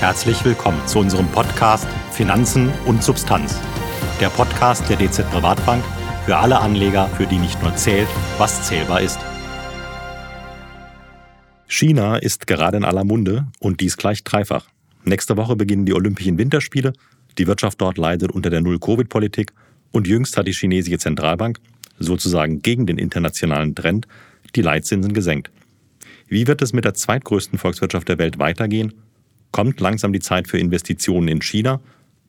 Herzlich willkommen zu unserem Podcast Finanzen und Substanz. Der Podcast der DZ Privatbank für alle Anleger, für die nicht nur zählt, was zählbar ist. China ist gerade in aller Munde und dies gleich dreifach. Nächste Woche beginnen die Olympischen Winterspiele, die Wirtschaft dort leidet unter der Null-Covid-Politik und jüngst hat die chinesische Zentralbank, sozusagen gegen den internationalen Trend, die Leitzinsen gesenkt. Wie wird es mit der zweitgrößten Volkswirtschaft der Welt weitergehen? Kommt langsam die Zeit für Investitionen in China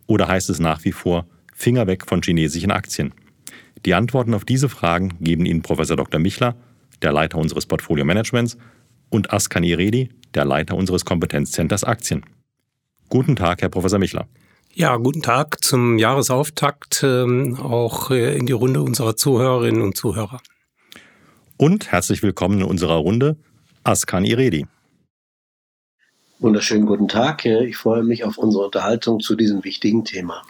oder heißt es nach wie vor Finger weg von chinesischen Aktien? Die Antworten auf diese Fragen geben Ihnen Professor Dr. Michler, der Leiter unseres Portfolio-Managements, und Askan Iredi, der Leiter unseres Kompetenzzenters Aktien. Guten Tag, Herr Professor Michler. Ja, guten Tag zum Jahresauftakt, ähm, auch äh, in die Runde unserer Zuhörerinnen und Zuhörer. Und herzlich willkommen in unserer Runde Askan Iredi. Wunderschönen guten Tag. Ich freue mich auf unsere Unterhaltung zu diesem wichtigen Thema.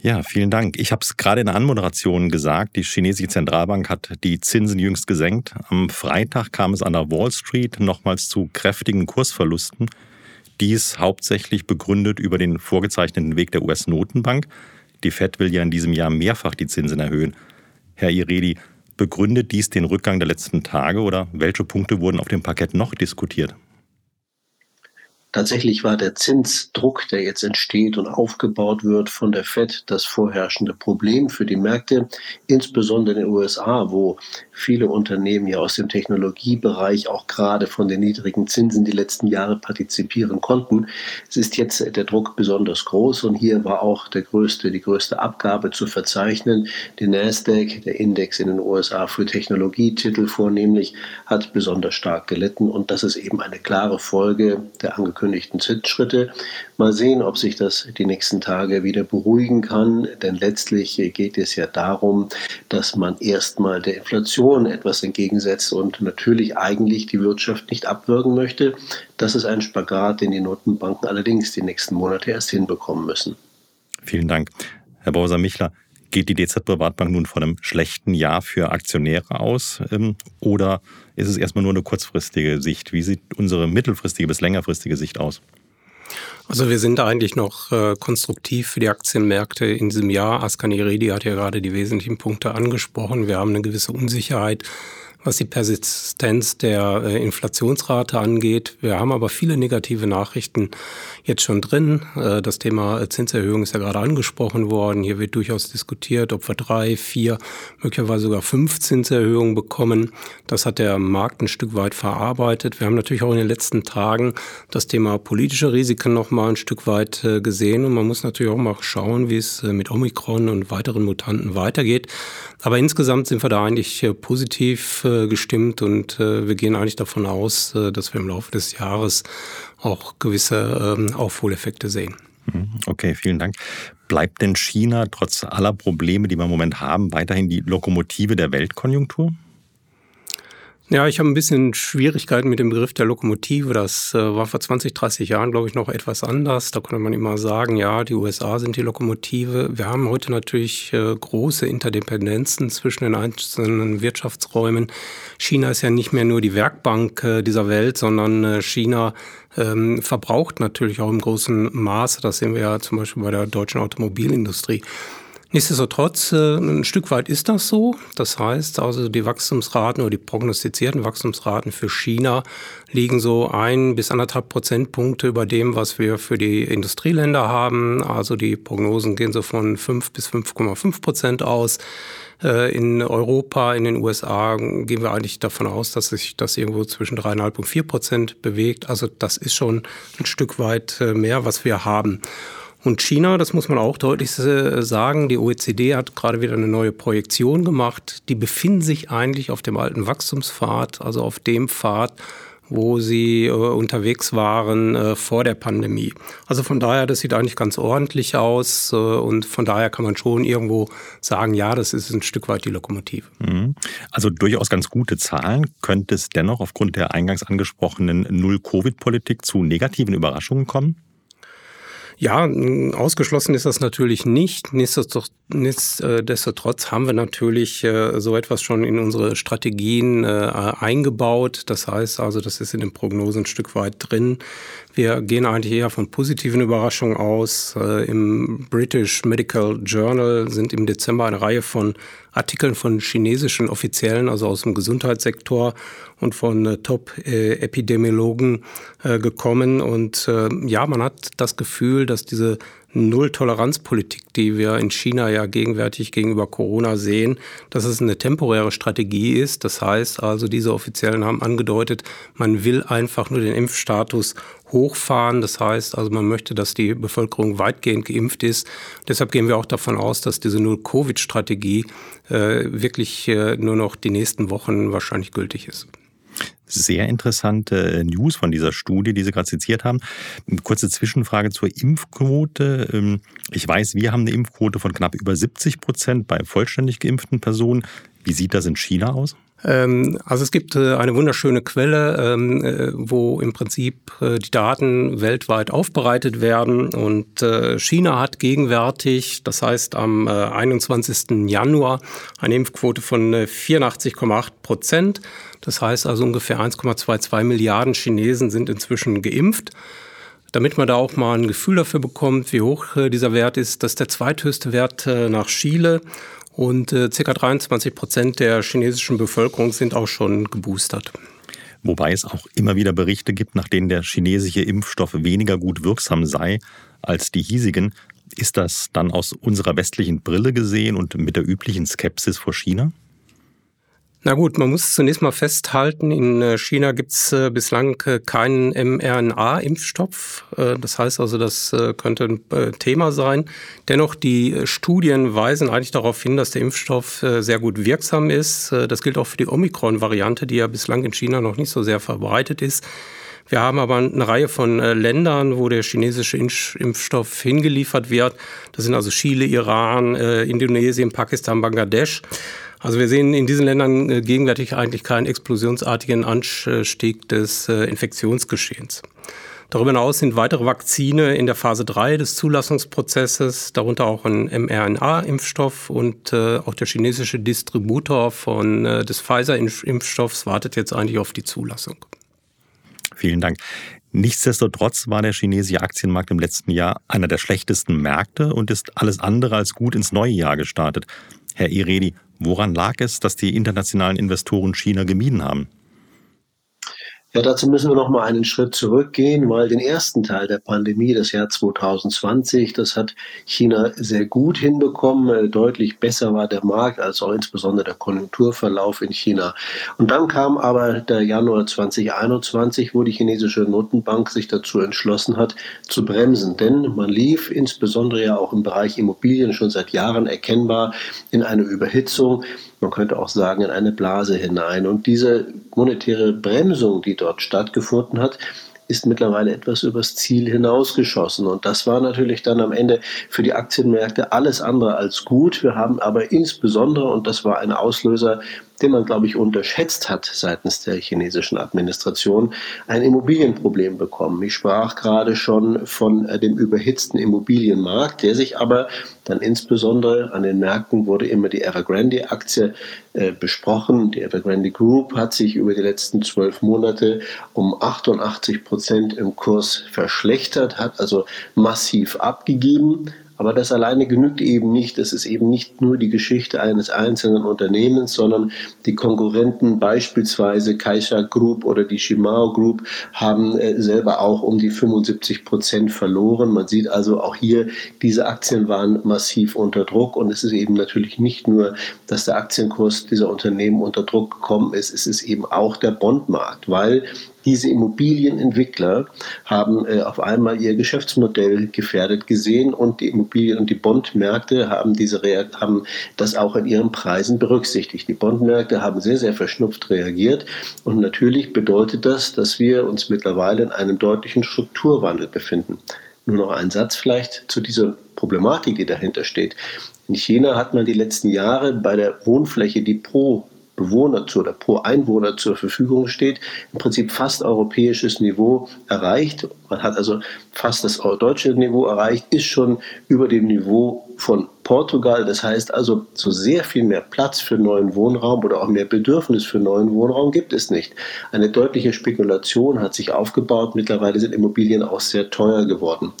Ja, vielen Dank. Ich habe es gerade in der Anmoderation gesagt, die chinesische Zentralbank hat die Zinsen jüngst gesenkt. Am Freitag kam es an der Wall Street nochmals zu kräftigen Kursverlusten. Dies hauptsächlich begründet über den vorgezeichneten Weg der US-Notenbank. Die Fed will ja in diesem Jahr mehrfach die Zinsen erhöhen. Herr Iredi, begründet dies den Rückgang der letzten Tage oder welche Punkte wurden auf dem Parkett noch diskutiert? Tatsächlich war der Zinsdruck, der jetzt entsteht und aufgebaut wird von der Fed, das vorherrschende Problem für die Märkte, insbesondere in den USA, wo viele Unternehmen ja aus dem Technologiebereich auch gerade von den niedrigen Zinsen die letzten Jahre partizipieren konnten. Es ist jetzt der Druck besonders groß und hier war auch der größte, die größte Abgabe zu verzeichnen. Die Nasdaq, der Index in den USA für Technologietitel vornehmlich, hat besonders stark gelitten und das ist eben eine klare Folge der angekündigten angekündigten Zinsschritte. Mal sehen, ob sich das die nächsten Tage wieder beruhigen kann, denn letztlich geht es ja darum, dass man erstmal der Inflation etwas entgegensetzt und natürlich eigentlich die Wirtschaft nicht abwürgen möchte. Das ist ein Spagat, den die Notenbanken allerdings die nächsten Monate erst hinbekommen müssen. Vielen Dank. Herr Bauser-Michler, geht die DZ Privatbank nun von einem schlechten Jahr für Aktionäre aus ähm, oder ist es erstmal nur eine kurzfristige Sicht? Wie sieht unsere mittelfristige bis längerfristige Sicht aus? Also wir sind eigentlich noch äh, konstruktiv für die Aktienmärkte in diesem Jahr. Askan Iredi hat ja gerade die wesentlichen Punkte angesprochen. Wir haben eine gewisse Unsicherheit was die Persistenz der äh, Inflationsrate angeht. Wir haben aber viele negative Nachrichten jetzt schon drin. Äh, das Thema Zinserhöhung ist ja gerade angesprochen worden. Hier wird durchaus diskutiert, ob wir drei, vier, möglicherweise sogar fünf Zinserhöhungen bekommen. Das hat der Markt ein Stück weit verarbeitet. Wir haben natürlich auch in den letzten Tagen das Thema politische Risiken noch mal ein Stück weit äh, gesehen. Und man muss natürlich auch mal schauen, wie es mit Omikron und weiteren Mutanten weitergeht. Aber insgesamt sind wir da eigentlich positiv gestimmt und äh, wir gehen eigentlich davon aus, äh, dass wir im Laufe des Jahres auch gewisse ähm, Aufholeffekte sehen. Mhm. Okay, vielen Dank. Bleibt denn China trotz aller Probleme, die wir im Moment haben, weiterhin die Lokomotive der Weltkonjunktur? Ja, ich habe ein bisschen Schwierigkeiten mit dem Begriff der Lokomotive. Das äh, war vor 20, 30 Jahren, glaube ich, noch etwas anders. Da konnte man immer sagen, ja, die USA sind die Lokomotive. Wir haben heute natürlich äh, große Interdependenzen zwischen den einzelnen Wirtschaftsräumen. China ist ja nicht mehr nur die Werkbank äh, dieser Welt, sondern äh, China ähm, verbraucht natürlich auch im großen Maße. Das sehen wir ja zum Beispiel bei der deutschen Automobilindustrie. Nichtsdestotrotz, äh, ein Stück weit ist das so. Das heißt also, die Wachstumsraten oder die prognostizierten Wachstumsraten für China liegen so ein bis anderthalb Prozentpunkte über dem, was wir für die Industrieländer haben. Also die Prognosen gehen so von fünf bis 5,5 Prozent aus. Äh, in Europa, in den USA gehen wir eigentlich davon aus, dass sich das irgendwo zwischen dreieinhalb und vier Prozent bewegt. Also das ist schon ein Stück weit äh, mehr, was wir haben. Und China, das muss man auch deutlich sagen, die OECD hat gerade wieder eine neue Projektion gemacht. Die befinden sich eigentlich auf dem alten Wachstumspfad, also auf dem Pfad, wo sie äh, unterwegs waren äh, vor der Pandemie. Also von daher, das sieht eigentlich ganz ordentlich aus äh, und von daher kann man schon irgendwo sagen, ja, das ist ein Stück weit die Lokomotive. Mhm. Also durchaus ganz gute Zahlen. Könnte es dennoch aufgrund der eingangs angesprochenen Null-Covid-Politik zu negativen Überraschungen kommen? Ja, ausgeschlossen ist das natürlich nicht. Nichtsdestotrotz haben wir natürlich äh, so etwas schon in unsere Strategien äh, eingebaut. Das heißt also, das ist in den Prognosen ein Stück weit drin. Wir gehen eigentlich eher von positiven Überraschungen aus. Äh, Im British Medical Journal sind im Dezember eine Reihe von Artikeln von chinesischen Offiziellen, also aus dem Gesundheitssektor und von äh, Top-Epidemiologen äh, gekommen. Und äh, ja, man hat das Gefühl, dass diese Null-Toleranz-Politik, die wir in China ja gegenwärtig gegenüber Corona sehen, dass es eine temporäre Strategie ist. Das heißt also, diese Offiziellen haben angedeutet, man will einfach nur den Impfstatus hochfahren. Das heißt also, man möchte, dass die Bevölkerung weitgehend geimpft ist. Deshalb gehen wir auch davon aus, dass diese Null-Covid-Strategie äh, wirklich äh, nur noch die nächsten Wochen wahrscheinlich gültig ist sehr interessante äh, News von dieser Studie, die Sie gerade zitiert haben. Eine kurze Zwischenfrage zur Impfquote. Ähm, ich weiß, wir haben eine Impfquote von knapp über 70 Prozent bei vollständig geimpften Personen. Wie sieht das in China aus? Ähm, also es gibt äh, eine wunderschöne Quelle, ähm, äh, wo im Prinzip äh, die Daten weltweit aufbereitet werden. Und China hat gegenwärtig, das heißt am 21. Januar, eine Impfquote von 84,8 Prozent. Das heißt also ungefähr 1,22 Milliarden Chinesen sind inzwischen geimpft. Damit man da auch mal ein Gefühl dafür bekommt, wie hoch dieser Wert ist, das ist der zweithöchste Wert nach Chile und äh, ca. 23 Prozent der chinesischen Bevölkerung sind auch schon geboostert. Wobei es auch immer wieder Berichte gibt, nach denen der chinesische Impfstoff weniger gut wirksam sei als die hiesigen. Ist das dann aus unserer westlichen Brille gesehen und mit der üblichen Skepsis vor China? Na gut, man muss zunächst mal festhalten, in äh, China gibt es äh, bislang äh, keinen mRNA-Impfstoff. Das heißt also, das könnte ein Thema sein. Dennoch, die Studien weisen eigentlich darauf hin, dass der Impfstoff sehr gut wirksam ist. Das gilt auch für die Omikron-Variante, die ja bislang in China noch nicht so sehr verbreitet ist. Wir haben aber eine Reihe von Ländern, wo der chinesische Impfstoff hingeliefert wird. Das sind also Chile, Iran, Indonesien, Pakistan, Bangladesch. Also wir sehen in diesen Ländern äh, gegenwärtig eigentlich keinen explosionsartigen Anstieg des äh, Infektionsgeschehens. Darüber hinaus sind weitere Vakzine in der Phase 3 des Zulassungsprozesses, darunter auch ein mRNA-Impfstoff und äh, auch der chinesische Distributor von, äh, des Pfizer-Impfstoffs wartet jetzt eigentlich auf die Zulassung. Vielen Dank. Nichtsdestotrotz war der chinesische Aktienmarkt im letzten Jahr einer der schlechtesten Märkte und ist alles andere als gut ins neue Jahr gestartet. Herr Iredi, Woran lag es, dass die internationalen Investoren China gemieden haben? Ja, dazu müssen wir noch mal einen Schritt zurückgehen, weil den ersten Teil der Pandemie, das Jahr 2020, das hat China sehr gut hinbekommen. Deutlich besser war der Markt als auch insbesondere der Konjunkturverlauf in China. Und dann kam aber der Januar 2021, wo die chinesische Notenbank sich dazu entschlossen hat, zu bremsen. Denn man lief insbesondere ja auch im Bereich Immobilien schon seit Jahren erkennbar in eine Überhitzung man könnte auch sagen, in eine Blase hinein. Und diese monetäre Bremsung, die dort stattgefunden hat, ist mittlerweile etwas übers Ziel hinausgeschossen. Und das war natürlich dann am Ende für die Aktienmärkte alles andere als gut. Wir haben aber insbesondere, und das war ein Auslöser den man, glaube ich, unterschätzt hat seitens der chinesischen Administration, ein Immobilienproblem bekommen. Ich sprach gerade schon von äh, dem überhitzten Immobilienmarkt, der sich aber dann insbesondere an den Märkten wurde immer die Evergrande-Aktie äh, besprochen. Die Evergrande Group hat sich über die letzten zwölf Monate um 88 Prozent im Kurs verschlechtert, hat also massiv abgegeben. Aber das alleine genügt eben nicht. Das ist eben nicht nur die Geschichte eines einzelnen Unternehmens, sondern die Konkurrenten, beispielsweise Kaisha Group oder die Shimao Group, haben äh, selber auch um die 75 Prozent verloren. Man sieht also auch hier, diese Aktien waren massiv unter Druck und es ist eben natürlich nicht nur, dass der Aktienkurs dieser Unternehmen unter Druck gekommen ist, es ist eben auch der Bondmarkt, weil diese Immobilienentwickler haben äh, auf einmal ihr Geschäftsmodell gefährdet gesehen und die Immobilien- und die Bondmärkte haben, diese haben das auch in ihren Preisen berücksichtigt. Die Bondmärkte haben sehr, sehr verschnupft reagiert und natürlich bedeutet das, dass wir uns mittlerweile in einem deutlichen Strukturwandel befinden. Nur noch ein Satz vielleicht zu dieser Problematik, die dahinter steht. In China hat man die letzten Jahre bei der Wohnfläche, die pro Bewohner zu, oder pro Einwohner zur Verfügung steht, im Prinzip fast europäisches Niveau erreicht. Man hat also fast das deutsche Niveau erreicht, ist schon über dem Niveau von Portugal. Das heißt also, so sehr viel mehr Platz für neuen Wohnraum oder auch mehr Bedürfnis für neuen Wohnraum gibt es nicht. Eine deutliche Spekulation hat sich aufgebaut. Mittlerweile sind Immobilien auch sehr teuer geworden.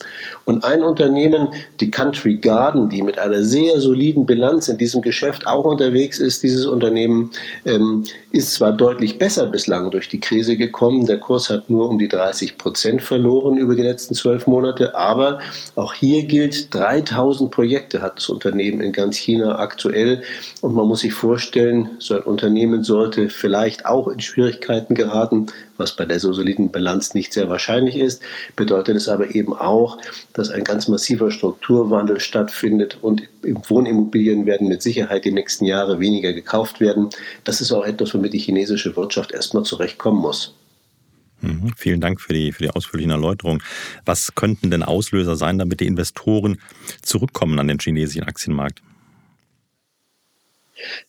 Und ein Unternehmen, die Country Garden, die mit einer sehr soliden Bilanz in diesem Geschäft auch unterwegs ist, dieses Unternehmen ähm, ist zwar deutlich besser bislang durch die Krise gekommen. Der Kurs hat nur um die 30 Prozent verloren über die letzten zwölf Monate. Aber auch hier gilt, 3000 Projekte hat das Unternehmen in ganz China aktuell. Und man muss sich vorstellen, so ein Unternehmen sollte vielleicht auch in Schwierigkeiten geraten, was bei der so soliden Bilanz nicht sehr wahrscheinlich ist. Bedeutet es aber eben auch, dass ein ganz massiver Strukturwandel stattfindet und Wohnimmobilien werden mit Sicherheit die nächsten Jahre weniger gekauft werden. Das ist auch etwas, womit die chinesische Wirtschaft erstmal zurechtkommen muss. Mhm, vielen Dank für die, für die ausführlichen Erläuterungen. Was könnten denn Auslöser sein, damit die Investoren zurückkommen an den chinesischen Aktienmarkt?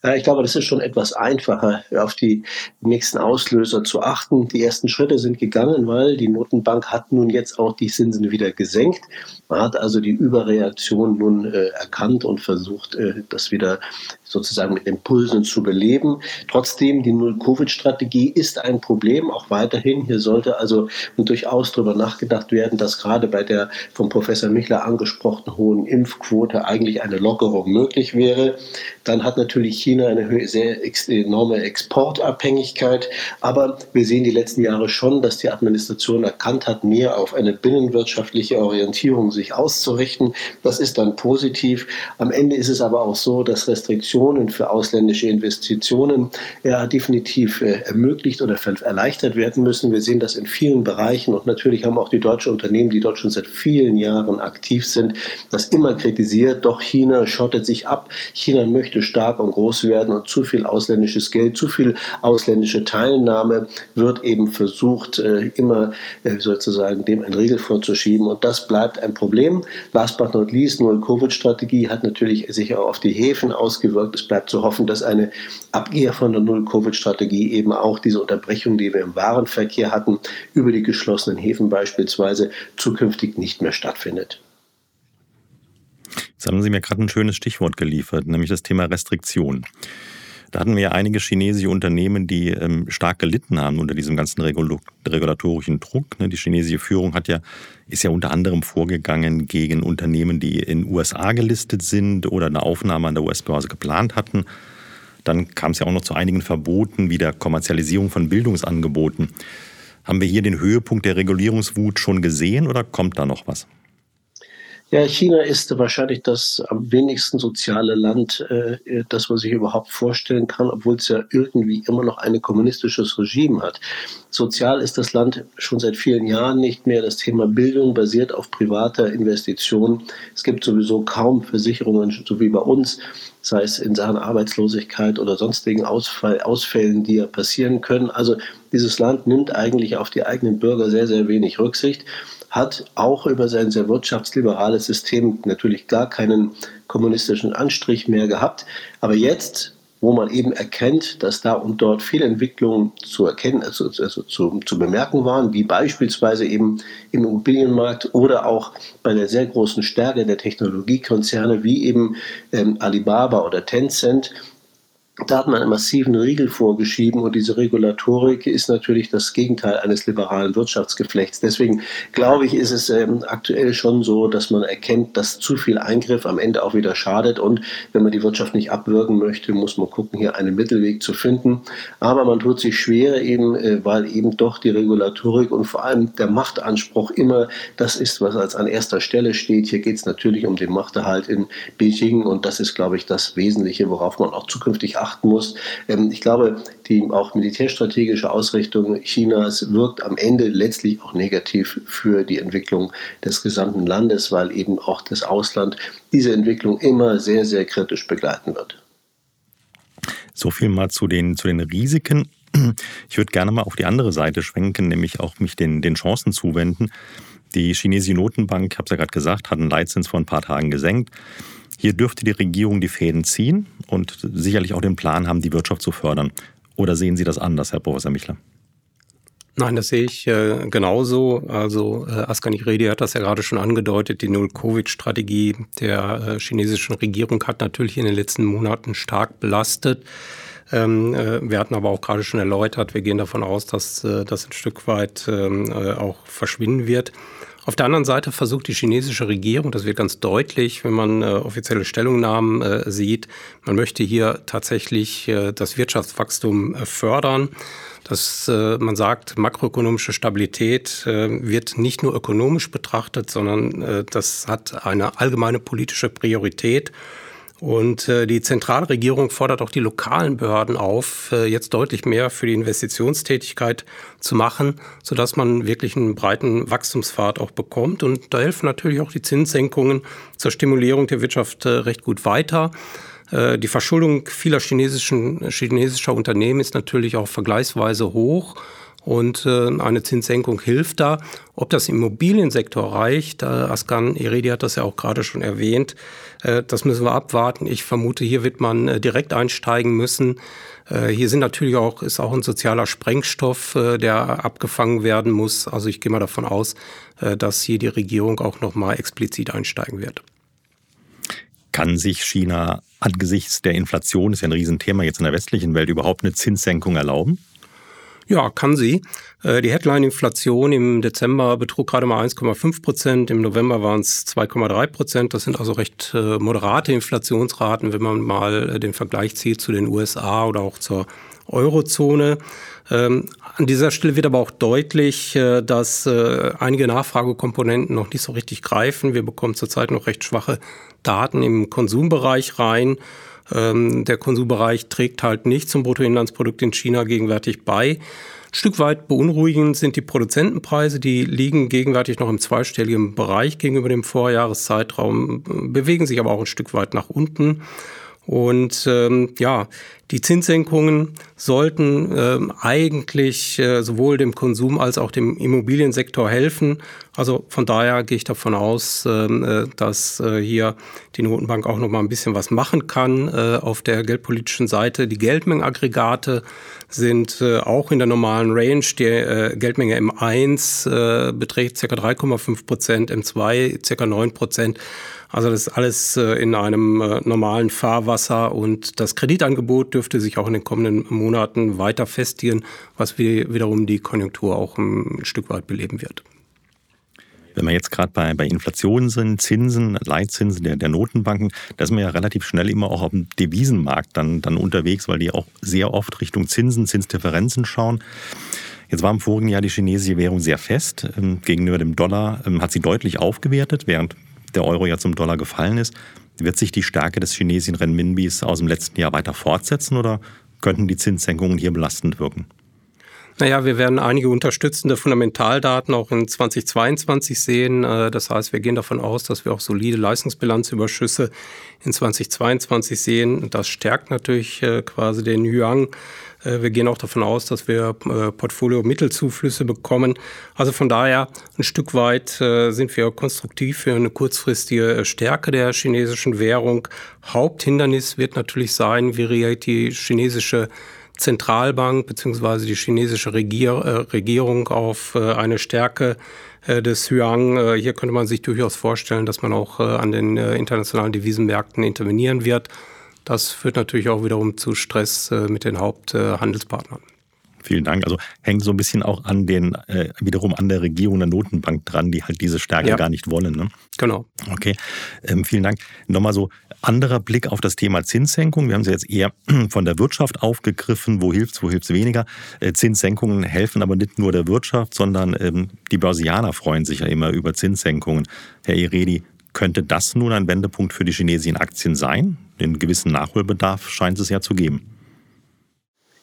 Ja, ich glaube, das ist schon etwas einfacher, auf die nächsten Auslöser zu achten. Die ersten Schritte sind gegangen, weil die Notenbank hat nun jetzt auch die Zinsen wieder gesenkt. Man hat also die Überreaktion nun äh, erkannt und versucht, äh, das wieder sozusagen mit Impulsen zu beleben. Trotzdem, die Null-Covid-Strategie ist ein Problem, auch weiterhin. Hier sollte also durchaus darüber nachgedacht werden, dass gerade bei der vom Professor Michler angesprochenen hohen Impfquote eigentlich eine Lockerung möglich wäre. Dann hat natürlich China eine sehr enorme Exportabhängigkeit. Aber wir sehen die letzten Jahre schon, dass die Administration erkannt hat, mehr auf eine binnenwirtschaftliche Orientierung sich auszurichten. Das ist dann positiv. Am Ende ist es aber auch so, dass Restriktionen für ausländische Investitionen ja, definitiv äh, ermöglicht oder erleichtert werden müssen. Wir sehen das in vielen Bereichen und natürlich haben auch die deutschen Unternehmen, die dort schon seit vielen Jahren aktiv sind, das immer kritisiert. Doch China schottet sich ab. China möchte stark und groß werden und zu viel ausländisches Geld, zu viel ausländische Teilnahme wird eben versucht, äh, immer äh, sozusagen dem ein Riegel vorzuschieben. Und das bleibt ein Problem. Last but not least, Null-Covid-Strategie hat natürlich sich auch auf die Häfen ausgewirkt es bleibt zu hoffen, dass eine Abkehr von der Null-Covid-Strategie eben auch diese Unterbrechung, die wir im Warenverkehr hatten, über die geschlossenen Häfen beispielsweise, zukünftig nicht mehr stattfindet. Jetzt haben Sie mir gerade ein schönes Stichwort geliefert, nämlich das Thema Restriktion. Da hatten wir ja einige chinesische Unternehmen, die ähm, stark gelitten haben unter diesem ganzen Regul regulatorischen Druck. Ne? Die chinesische Führung hat ja, ist ja unter anderem vorgegangen gegen Unternehmen, die in USA gelistet sind oder eine Aufnahme an der US-Börse geplant hatten. Dann kam es ja auch noch zu einigen Verboten wie der Kommerzialisierung von Bildungsangeboten. Haben wir hier den Höhepunkt der Regulierungswut schon gesehen oder kommt da noch was? Ja, China ist wahrscheinlich das am wenigsten soziale Land, äh, das man sich überhaupt vorstellen kann, obwohl es ja irgendwie immer noch ein kommunistisches Regime hat. Sozial ist das Land schon seit vielen Jahren nicht mehr. Das Thema Bildung basiert auf privater Investition. Es gibt sowieso kaum Versicherungen, so wie bei uns, sei es in Sachen Arbeitslosigkeit oder sonstigen Ausfall, Ausfällen, die ja passieren können. Also dieses Land nimmt eigentlich auf die eigenen Bürger sehr, sehr wenig Rücksicht hat auch über sein sehr wirtschaftsliberales System natürlich gar keinen kommunistischen Anstrich mehr gehabt. Aber jetzt, wo man eben erkennt, dass da und dort viele Entwicklungen zu erkennen, also, also zu, zu bemerken waren, wie beispielsweise eben im Immobilienmarkt oder auch bei der sehr großen Stärke der Technologiekonzerne wie eben ähm, Alibaba oder Tencent, da hat man einen massiven Riegel vorgeschrieben und diese Regulatorik ist natürlich das Gegenteil eines liberalen Wirtschaftsgeflechts. Deswegen glaube ich, ist es ähm, aktuell schon so, dass man erkennt, dass zu viel Eingriff am Ende auch wieder schadet und wenn man die Wirtschaft nicht abwürgen möchte, muss man gucken, hier einen Mittelweg zu finden. Aber man tut sich schwer eben, äh, weil eben doch die Regulatorik und vor allem der Machtanspruch immer das ist, was als an erster Stelle steht. Hier geht es natürlich um den Machterhalt in Beijing und das ist, glaube ich, das Wesentliche, worauf man auch zukünftig achten muss. Ähm, ich glaube, die auch militärstrategische Ausrichtung Chinas wirkt am Ende letztlich auch negativ für die Entwicklung des gesamten Landes, weil eben auch das Ausland diese Entwicklung immer sehr, sehr kritisch begleiten wird. So viel mal zu den, zu den Risiken. Ich würde gerne mal auf die andere Seite schwenken, nämlich auch mich den, den Chancen zuwenden. Die chinesische Notenbank, ich habe es ja gerade gesagt, hat einen Leitzins vor ein paar Tagen gesenkt. Hier dürfte die Regierung die Fäden ziehen und sicherlich auch den Plan haben, die Wirtschaft zu fördern. Oder sehen Sie das anders, Herr Professor Michler? Nein, das sehe ich äh, genauso. Also äh, Askan Redi hat das ja gerade schon angedeutet. Die Null-Covid-Strategie der äh, chinesischen Regierung hat natürlich in den letzten Monaten stark belastet. Ähm, äh, wir hatten aber auch gerade schon erläutert, wir gehen davon aus, dass äh, das ein Stück weit ähm, äh, auch verschwinden wird. Auf der anderen Seite versucht die chinesische Regierung, das wird ganz deutlich, wenn man äh, offizielle Stellungnahmen äh, sieht, man möchte hier tatsächlich äh, das Wirtschaftswachstum äh, fördern. Dass äh, man sagt, makroökonomische Stabilität äh, wird nicht nur ökonomisch betrachtet, sondern das hat eine allgemeine politische Priorität. Und äh, die Zentralregierung fordert auch die lokalen Behörden auf, äh, jetzt deutlich mehr für die Investitionstätigkeit zu machen, sodass man wirklich einen breiten Wachstumspfad auch bekommt. Und da helfen natürlich auch die Zinssenkungen zur Stimulierung der Wirtschaft äh, recht gut weiter. Äh, die Verschuldung vieler chinesischen, chinesischer Unternehmen ist natürlich auch vergleichsweise hoch. Und äh, eine Zinssenkung hilft da. Ob das Immobiliensektor reicht, äh, Askan Eredi hat das ja auch gerade schon erwähnt, äh, das müssen wir abwarten. Ich vermute, hier wird man direkt einsteigen müssen. Hier sind natürlich auch, ist auch ein sozialer Sprengstoff, der abgefangen werden muss. Also ich gehe mal davon aus, dass hier die Regierung auch nochmal explizit einsteigen wird. Kann sich China angesichts der Inflation, ist ja ein Riesenthema jetzt in der westlichen Welt, überhaupt eine Zinssenkung erlauben? Ja, kann sie. Äh, die Headline-Inflation im Dezember betrug gerade mal 1,5 Prozent, im November waren es 2,3 Prozent. Das sind also recht äh, moderate Inflationsraten, wenn man mal äh, den Vergleich zieht zu den USA oder auch zur Eurozone. Ähm, an dieser Stelle wird aber auch deutlich, dass einige Nachfragekomponenten noch nicht so richtig greifen. Wir bekommen zurzeit noch recht schwache Daten im Konsumbereich rein. Ähm, der Konsumbereich trägt halt nicht zum Bruttoinlandsprodukt in China gegenwärtig bei. Ein Stück weit beunruhigend sind die Produzentenpreise, die liegen gegenwärtig noch im zweistelligen Bereich gegenüber dem Vorjahreszeitraum, bewegen sich aber auch ein Stück weit nach unten. Und ähm, ja, die Zinssenkungen sollten ähm, eigentlich äh, sowohl dem Konsum als auch dem Immobiliensektor helfen. Also von daher gehe ich davon aus, ähm, äh, dass äh, hier die Notenbank auch noch mal ein bisschen was machen kann äh, auf der geldpolitischen Seite. Die Geldmengenaggregate sind äh, auch in der normalen Range. Die äh, Geldmenge M1 beträgt ca. 3,5 Prozent, M2 ca. 9 Prozent. Also das ist alles äh, in einem äh, normalen Fahrwasser und das Kreditangebot dürfte sich auch in den kommenden Monaten weiter festigen, was wiederum die Konjunktur auch ein Stück weit beleben wird. Wenn wir jetzt gerade bei, bei Inflation sind, Zinsen, Leitzinsen der, der Notenbanken, da sind wir ja relativ schnell immer auch auf dem Devisenmarkt dann, dann unterwegs, weil die auch sehr oft Richtung Zinsen, Zinsdifferenzen schauen. Jetzt war im vorigen Jahr die chinesische Währung sehr fest. Ähm, gegenüber dem Dollar ähm, hat sie deutlich aufgewertet, während der Euro ja zum Dollar gefallen ist. Wird sich die Stärke des chinesischen Renminbis aus dem letzten Jahr weiter fortsetzen oder könnten die Zinssenkungen hier belastend wirken? Naja, wir werden einige unterstützende Fundamentaldaten auch in 2022 sehen. Äh, das heißt, wir gehen davon aus, dass wir auch solide Leistungsbilanzüberschüsse in 2022 sehen. Das stärkt natürlich äh, quasi den Yuan. Äh, wir gehen auch davon aus, dass wir Portfolio-Mittelzuflüsse bekommen. Also von daher ein Stück weit sind wir konstruktiv für eine kurzfristige Stärke der chinesischen Währung. Haupthindernis wird natürlich sein, wie reagiert die chinesische Zentralbank bzw. die chinesische Regier äh, Regierung auf äh, eine Stärke äh, des Yuan. Äh, hier könnte man sich durchaus vorstellen, dass man auch äh, an den internationalen Devisenmärkten intervenieren wird. Das führt natürlich auch wiederum zu Stress mit den Haupthandelspartnern. Vielen Dank. Also hängt so ein bisschen auch an den, äh, wiederum an der Regierung der Notenbank dran, die halt diese Stärke ja. gar nicht wollen. Ne? Genau. Okay, ähm, vielen Dank. Nochmal so anderer Blick auf das Thema Zinssenkung. Wir haben sie jetzt eher von der Wirtschaft aufgegriffen. Wo hilft's, wo hilft's weniger? Äh, Zinssenkungen helfen aber nicht nur der Wirtschaft, sondern ähm, die Börsianer freuen sich ja immer über Zinssenkungen. Herr Iredi, könnte das nun ein Wendepunkt für die chinesischen Aktien sein? Den gewissen Nachholbedarf scheint es ja zu geben.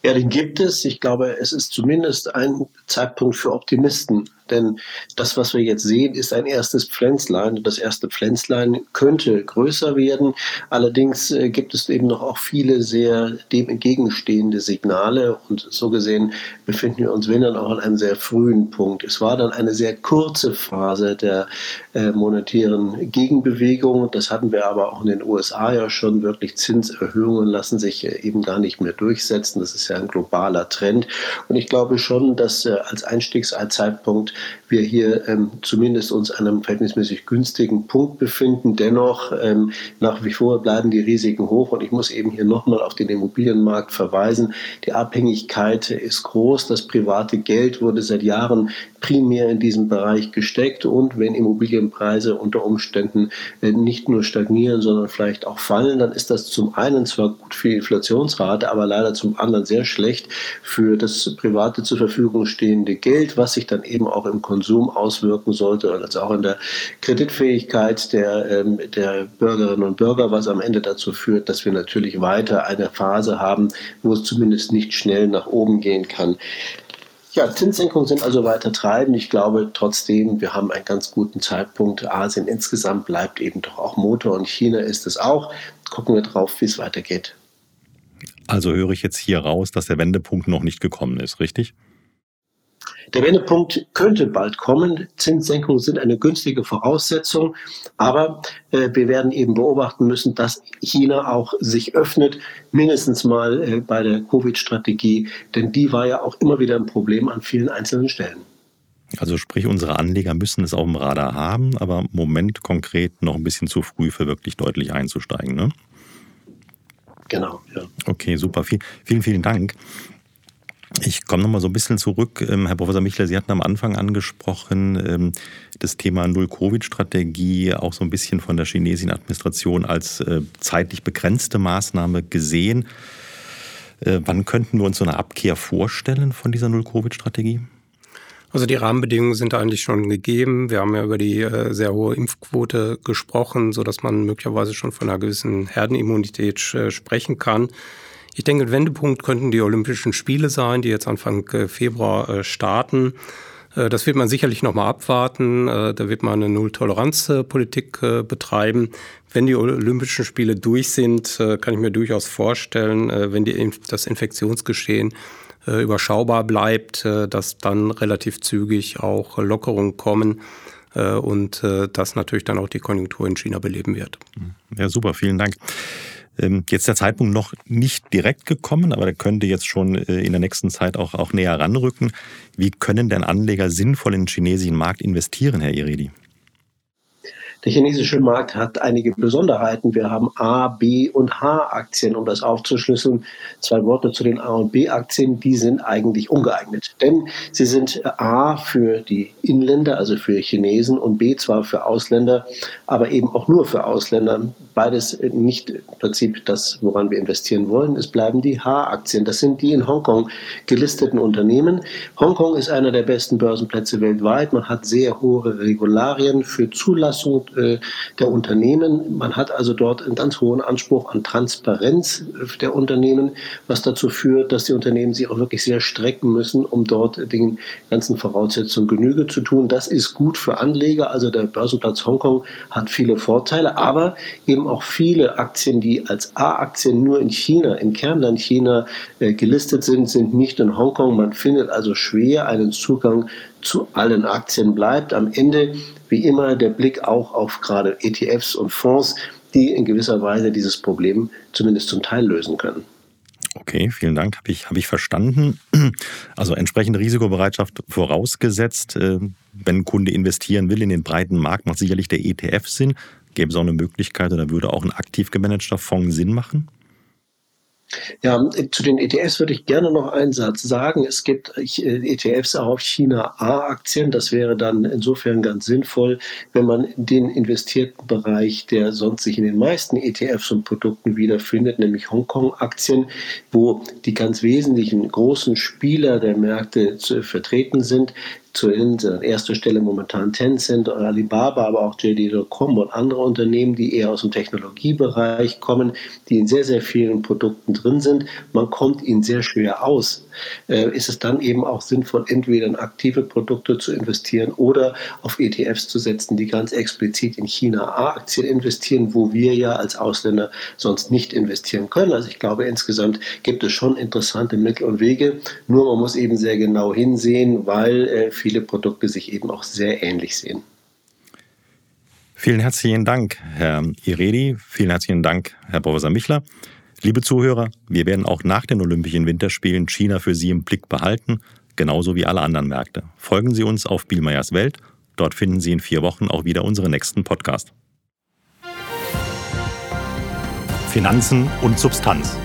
Ja, den gibt es. Ich glaube, es ist zumindest ein Zeitpunkt für Optimisten Denn das, was wir jetzt sehen, ist ein erstes Pflänzlein. Das erste Pflänzlein könnte größer werden. Allerdings äh, gibt es eben noch auch viele sehr dem entgegenstehende Signale. Und so gesehen befinden wir uns, wenn dann auch an einem sehr frühen Punkt. Es war dann eine sehr kurze Phase der äh, monetären Gegenbewegung. Das hatten wir aber auch in den USA ja schon. Wirklich Zinserhöhungen lassen sich äh, eben gar nicht mehr durchsetzen. Das ist ja ein globaler Trend. Und ich glaube schon, dass als Einstiegszeitpunkt wir hier ähm, zumindest uns an einem verhältnismäßig günstigen Punkt befinden. Dennoch ähm, nach wie vor bleiben die Risiken hoch. Und ich muss eben hier nochmal auf den Immobilienmarkt verweisen. Die Abhängigkeit ist groß. Das private Geld wurde seit Jahren primär in diesem Bereich gesteckt. Und wenn Immobilienpreise unter Umständen äh, nicht nur stagnieren, sondern vielleicht auch fallen, dann ist das zum einen zwar gut für die Inflationsrate, aber leider zum anderen sehr schlecht für das private zur Verfügung stehende Geld, was sich dann eben auch im Konsum auswirken sollte und also auch in der Kreditfähigkeit der, ähm, der Bürgerinnen und Bürger, was am Ende dazu führt, dass wir natürlich weiter eine Phase haben, wo es zumindest nicht schnell nach oben gehen kann. Ja, Zinssenkungen sind also weiter treiben. Ich glaube trotzdem, wir haben einen ganz guten Zeitpunkt. Asien insgesamt bleibt eben doch auch Motor und China ist es auch. Gucken wir drauf, wie es weitergeht. Also höre ich jetzt hier raus, dass der Wendepunkt noch nicht gekommen ist, richtig? Der Wendepunkt könnte bald kommen. Zinssenkungen sind eine günstige Voraussetzung, aber äh, wir werden eben beobachten müssen, dass China auch sich öffnet, mindestens mal äh, bei der Covid-Strategie, denn die war ja auch immer wieder ein Problem an vielen einzelnen Stellen. Also sprich, unsere Anleger müssen es auf dem Radar haben, aber im Moment konkret noch ein bisschen zu früh für wirklich deutlich einzusteigen. Ne? Genau, ja. Okay, super. Vielen, vielen Dank. Ich komme nochmal so ein bisschen zurück. Ähm, Herr Professor Michler, Sie hatten am Anfang angesprochen, ähm, das Thema Null-Covid-Strategie auch so ein bisschen von der chinesischen Administration als äh, zeitlich begrenzte Maßnahme gesehen. Äh, wann könnten wir uns so eine Abkehr vorstellen von dieser Null-Covid-Strategie? Also die Rahmenbedingungen sind eigentlich schon gegeben. Wir haben ja über die äh, sehr hohe Impfquote gesprochen, so dass man möglicherweise schon von einer gewissen Herdenimmunität sprechen kann. Ich denke, ein Wendepunkt könnten die Olympischen Spiele sein, die jetzt Anfang äh, Februar äh, starten. Äh, das wird man sicherlich noch mal abwarten. Da wird man eine Null-Toleranz-Politik betreiben. Wenn die Olympischen Spiele durch sind, kann ich mir durchaus vorstellen, wenn die, das Infektionsgeschehen überschaubar bleibt, dass dann relativ zügig auch Lockerungen kommen und das natürlich dann auch die Konjunktur in China beleben wird. Ja, super, vielen Dank. Ähm, jetzt der Zeitpunkt noch nicht direkt gekommen, aber der könnte jetzt schon äh, in der nächsten Zeit auch, auch näher ranrücken. Wie können denn Anleger sinnvoll in den chinesischen Markt investieren, Herr Iredi? Der chinesische Markt hat einige Besonderheiten. Wir haben A, B und H-Aktien, um das aufzuschlüsseln. Zwei Worte zu den A- und B-Aktien, die sind eigentlich ungeeignet. Denn sie sind A für die Inländer, also für Chinesen, und B zwar für Ausländer, aber eben auch nur für Ausländer. Beides nicht im Prinzip das, woran wir investieren wollen. Es bleiben die H-Aktien. Das sind die in Hongkong gelisteten Unternehmen. Hongkong ist einer der besten Börsenplätze weltweit. Man hat sehr hohe Regularien für Zulassung äh, der Unternehmen. Man hat also dort einen ganz hohen Anspruch an Transparenz der Unternehmen, was dazu führt, dass die Unternehmen sich auch wirklich sehr strecken müssen, um dort den ganzen Voraussetzungen Genüge zu tun. Das ist gut für Anleger. Also der Börsenplatz Hongkong hat viele Vorteile, aber eben auch viele Aktien, die als A-Aktien nur in China, im Kernland China äh, gelistet sind, sind nicht in Hongkong. Man findet also schwer einen Zugang zu allen Aktien bleibt. Am Ende wie immer der Blick auch auf gerade ETFs und Fonds, die in gewisser Weise dieses Problem zumindest zum Teil lösen können. Okay, vielen Dank, habe ich, hab ich verstanden. Also entsprechende Risikobereitschaft vorausgesetzt. Äh, wenn ein Kunde investieren will in den breiten Markt, macht sicherlich der ETF Sinn. Gäbe es auch eine Möglichkeit oder würde auch ein aktiv gemanagter Fonds Sinn machen? Ja, zu den ETFs würde ich gerne noch einen Satz sagen. Es gibt äh, ETFs auch auf China A-Aktien. Das wäre dann insofern ganz sinnvoll, wenn man den investierten Bereich, der sonst sich in den meisten ETFs und Produkten wiederfindet, nämlich Hongkong-Aktien, wo die ganz wesentlichen großen Spieler der Märkte vertreten sind, zu an erster Stelle momentan Tencent, Alibaba, aber auch JD.com und andere Unternehmen, die eher aus dem Technologiebereich kommen, die in sehr, sehr vielen Produkten drin sind. Man kommt ihnen sehr schwer aus ist es dann eben auch sinnvoll, entweder in aktive Produkte zu investieren oder auf ETFs zu setzen, die ganz explizit in China-A-Aktien investieren, wo wir ja als Ausländer sonst nicht investieren können. Also ich glaube, insgesamt gibt es schon interessante Mittel und Wege. Nur man muss eben sehr genau hinsehen, weil äh, viele Produkte sich eben auch sehr ähnlich sehen. Vielen herzlichen Dank, Herr Iredi. Vielen herzlichen Dank, Herr Professor Michler. Liebe Zuhörer, wir werden auch nach den Olympischen Winterspielen China für Sie im Blick behalten, genauso wie alle anderen Märkte. Folgen Sie uns auf Bielmeyers Welt. Dort finden Sie in vier Wochen auch wieder unseren nächsten Podcast. Finanzen und Substanz.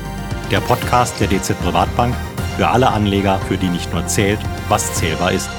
Der Podcast der DZ Privatbank für alle Anleger, für die nicht nur zählt, was zählbar ist.